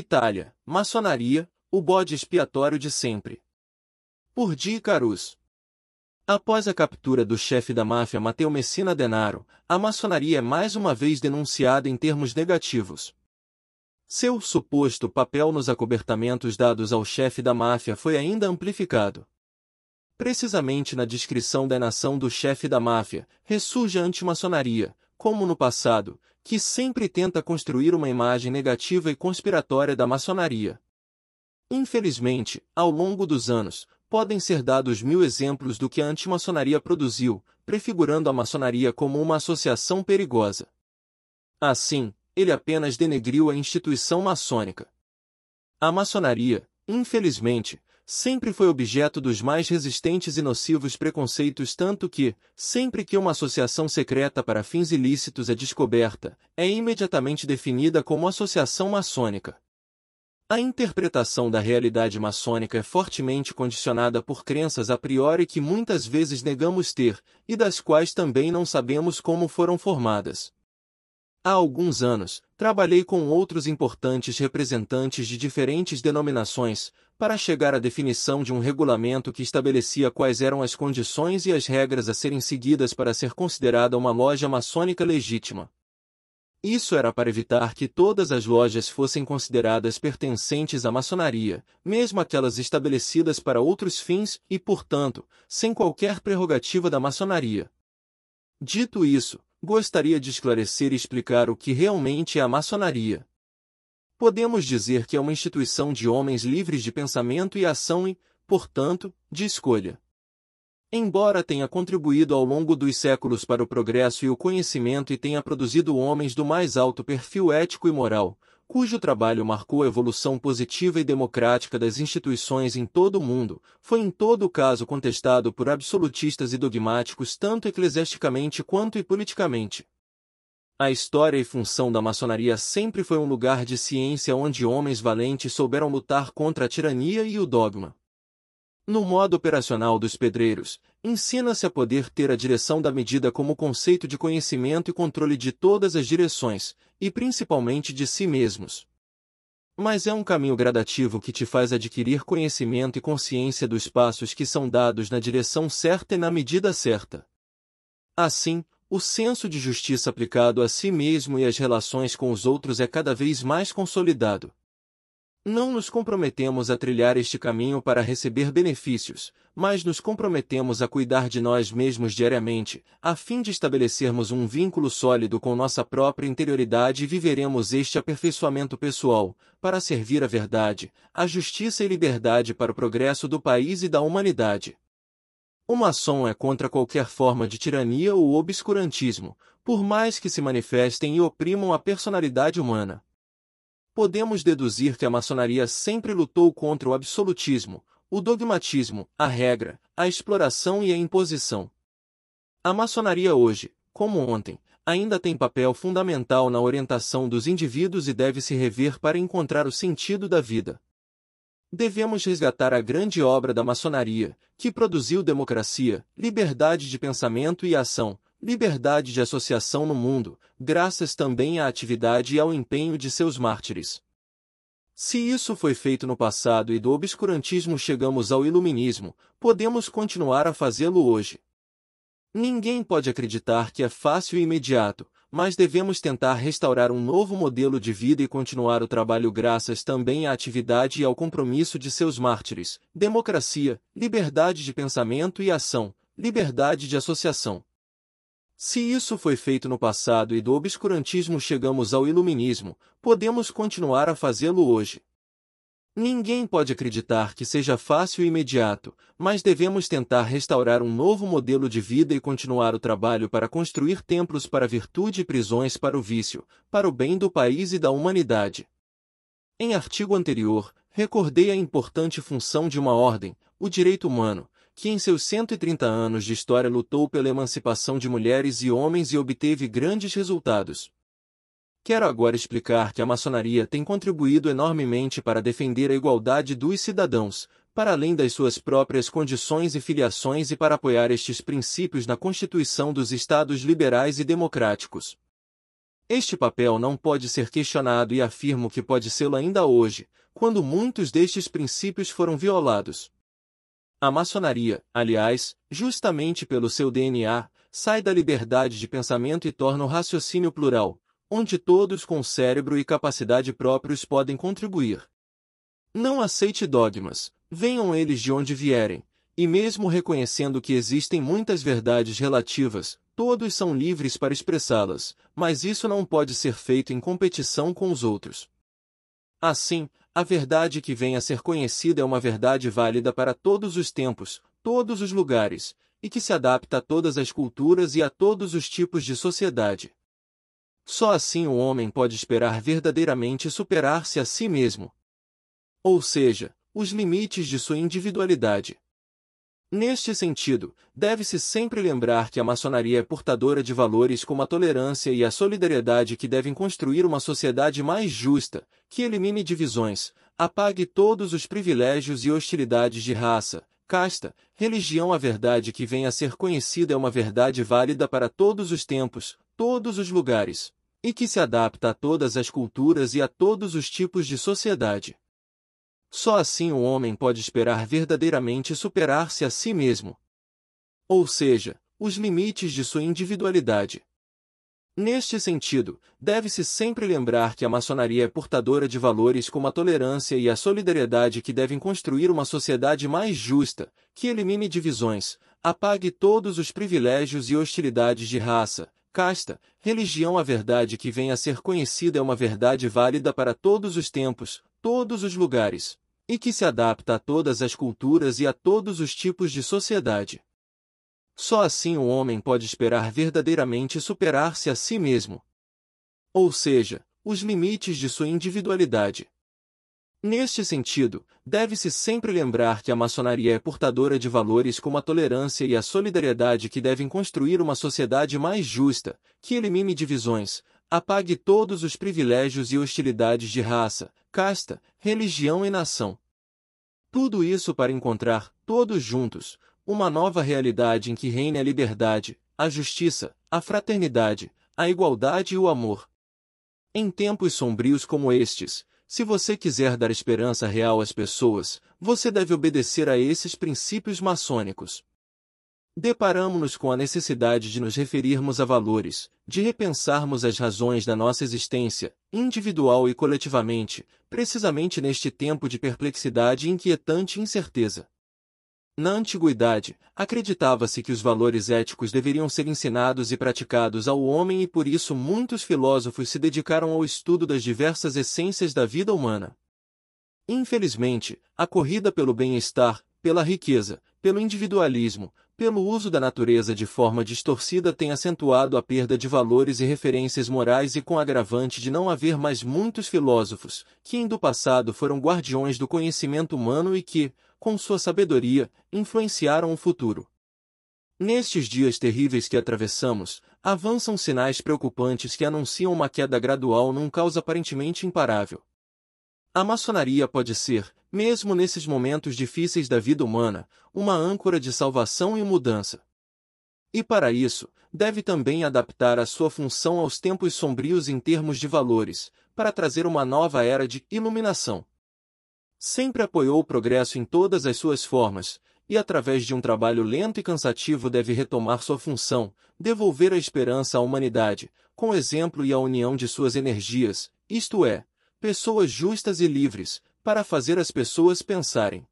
Itália, maçonaria, o bode expiatório de sempre. Por Di Carus. Após a captura do chefe da máfia Matteo Messina Denaro, a maçonaria é mais uma vez denunciada em termos negativos. Seu suposto papel nos acobertamentos dados ao chefe da máfia foi ainda amplificado. Precisamente na descrição da nação do chefe da máfia, ressurge a antimaçonaria, como no passado, que sempre tenta construir uma imagem negativa e conspiratória da maçonaria. Infelizmente, ao longo dos anos, podem ser dados mil exemplos do que a antimaçonaria produziu, prefigurando a maçonaria como uma associação perigosa. Assim, ele apenas denegriu a instituição maçônica. A maçonaria, infelizmente, sempre foi objeto dos mais resistentes e nocivos preconceitos tanto que, sempre que uma associação secreta para fins ilícitos é descoberta, é imediatamente definida como associação maçônica. A interpretação da realidade maçônica é fortemente condicionada por crenças a priori que muitas vezes negamos ter, e das quais também não sabemos como foram formadas. Há alguns anos, trabalhei com outros importantes representantes de diferentes denominações, para chegar à definição de um regulamento que estabelecia quais eram as condições e as regras a serem seguidas para ser considerada uma loja maçônica legítima. Isso era para evitar que todas as lojas fossem consideradas pertencentes à maçonaria, mesmo aquelas estabelecidas para outros fins e, portanto, sem qualquer prerrogativa da maçonaria. Dito isso, gostaria de esclarecer e explicar o que realmente é a maçonaria. Podemos dizer que é uma instituição de homens livres de pensamento e ação e, portanto, de escolha. Embora tenha contribuído ao longo dos séculos para o progresso e o conhecimento e tenha produzido homens do mais alto perfil ético e moral, cujo trabalho marcou a evolução positiva e democrática das instituições em todo o mundo, foi em todo caso contestado por absolutistas e dogmáticos tanto eclesiasticamente quanto politicamente. A história e função da maçonaria sempre foi um lugar de ciência onde homens valentes souberam lutar contra a tirania e o dogma. No modo operacional dos pedreiros, ensina-se a poder ter a direção da medida como conceito de conhecimento e controle de todas as direções, e principalmente de si mesmos. Mas é um caminho gradativo que te faz adquirir conhecimento e consciência dos passos que são dados na direção certa e na medida certa. Assim, o senso de justiça aplicado a si mesmo e às relações com os outros é cada vez mais consolidado. Não nos comprometemos a trilhar este caminho para receber benefícios, mas nos comprometemos a cuidar de nós mesmos diariamente, a fim de estabelecermos um vínculo sólido com nossa própria interioridade e viveremos este aperfeiçoamento pessoal, para servir a verdade, a justiça e liberdade para o progresso do país e da humanidade. O maçom é contra qualquer forma de tirania ou obscurantismo, por mais que se manifestem e oprimam a personalidade humana podemos deduzir que a maçonaria sempre lutou contra o absolutismo, o dogmatismo, a regra, a exploração e a imposição. A maçonaria hoje, como ontem, ainda tem papel fundamental na orientação dos indivíduos e deve se rever para encontrar o sentido da vida. Devemos resgatar a grande obra da maçonaria, que produziu democracia, liberdade de pensamento e ação, liberdade de associação no mundo, graças também à atividade e ao empenho de seus mártires. Se isso foi feito no passado e do obscurantismo chegamos ao iluminismo, podemos continuar a fazê-lo hoje. Ninguém pode acreditar que é fácil e imediato, mas devemos tentar restaurar um novo modelo de vida e continuar o trabalho graças também à atividade e ao compromisso de seus mártires, democracia, liberdade de pensamento e ação, liberdade de associação. Se isso foi feito no passado e do obscurantismo chegamos ao iluminismo, podemos continuar a fazê-lo hoje. Ninguém pode acreditar que seja fácil e imediato, mas devemos tentar restaurar um novo modelo de vida e continuar o trabalho para construir templos para a virtude e prisões para o vício, para o bem do país e da humanidade. Em artigo anterior, recordei a importante função de uma ordem, o direito humano, que em seus 130 anos de história lutou pela emancipação de mulheres e homens e obteve grandes resultados. Quero agora explicar que a maçonaria tem contribuído enormemente para defender a igualdade dos cidadãos, para além das suas próprias condições e filiações e para apoiar estes princípios na Constituição dos Estados liberais e democráticos. Este papel não pode ser questionado e afirmo que pode sê-lo ainda hoje, quando muitos destes princípios foram violados. A maçonaria, aliás, justamente pelo seu DNA, sai da liberdade de pensamento e torna o raciocínio plural, onde todos com cérebro e capacidade próprios podem contribuir. Não aceite dogmas, venham eles de onde vierem, e mesmo reconhecendo que existem muitas verdades relativas, todos são livres para expressá-las, mas isso não pode ser feito em competição com os outros. Assim, a verdade que vem a ser conhecida é uma verdade válida para todos os tempos, todos os lugares, e que se adapta a todas as culturas e a todos os tipos de sociedade. Só assim o homem pode esperar verdadeiramente superar-se a si mesmo. Ou seja, os limites de sua individualidade. Neste sentido, deve-se sempre lembrar que a maçonaria é portadora de valores como a tolerância e a solidariedade que devem construir uma sociedade mais justa, que elimine divisões, apague todos os privilégios e hostilidades de raça, casta, religião. A verdade que vem a ser conhecida é uma verdade válida para todos os tempos, todos os lugares, e que se adapta a todas as culturas e a todos os tipos de sociedade. Só assim o homem pode esperar verdadeiramente superar-se a si mesmo. Ou seja, os limites de sua individualidade. Neste sentido, deve-se sempre lembrar que a maçonaria é portadora de valores como a tolerância e a solidariedade que devem construir uma sociedade mais justa, que elimine divisões, apague todos os privilégios e hostilidades de raça, casta, religião. A verdade que vem a ser conhecida é uma verdade válida para todos os tempos, todos os lugares, e que se adapta a todas as culturas e a todos os tipos de sociedade. Só assim o homem pode esperar verdadeiramente superar-se a si mesmo. Ou seja, os limites de sua individualidade. Neste sentido, deve-se sempre lembrar que a maçonaria é portadora de valores como a tolerância e a solidariedade que devem construir uma sociedade mais justa, que elimine divisões, apague todos os privilégios e hostilidades de raça, casta, religião e nação. Tudo isso para encontrar, todos juntos, uma nova realidade em que reine a liberdade, a justiça, a fraternidade, a igualdade e o amor. Em tempos sombrios como estes, se você quiser dar esperança real às pessoas, você deve obedecer a esses princípios maçônicos. Deparamos-nos com a necessidade de nos referirmos a valores, de repensarmos as razões da nossa existência, individual e coletivamente, precisamente neste tempo de perplexidade e inquietante incerteza. Na antiguidade, acreditava-se que os valores éticos deveriam ser ensinados e praticados ao homem e por isso muitos filósofos se dedicaram ao estudo das diversas essências da vida humana. Infelizmente, a corrida pelo bem-estar, pela riqueza, pelo individualismo, pelo uso da natureza de forma distorcida tem acentuado a perda de valores e referências morais e com agravante de não haver mais muitos filósofos, que do passado foram guardiões do conhecimento humano e que, com sua sabedoria, influenciaram o futuro. Nestes dias terríveis que atravessamos, avançam sinais preocupantes que anunciam uma queda gradual num caos aparentemente imparável. A maçonaria pode ser, mesmo nesses momentos difíceis da vida humana, uma âncora de salvação e mudança. E para isso, deve também adaptar a sua função aos tempos sombrios em termos de valores, para trazer uma nova era de iluminação. Sempre apoiou o progresso em todas as suas formas, e através de um trabalho lento e cansativo deve retomar sua função, devolver a esperança à humanidade, com o exemplo e a união de suas energias, isto é, pessoas justas e livres, para fazer as pessoas pensarem.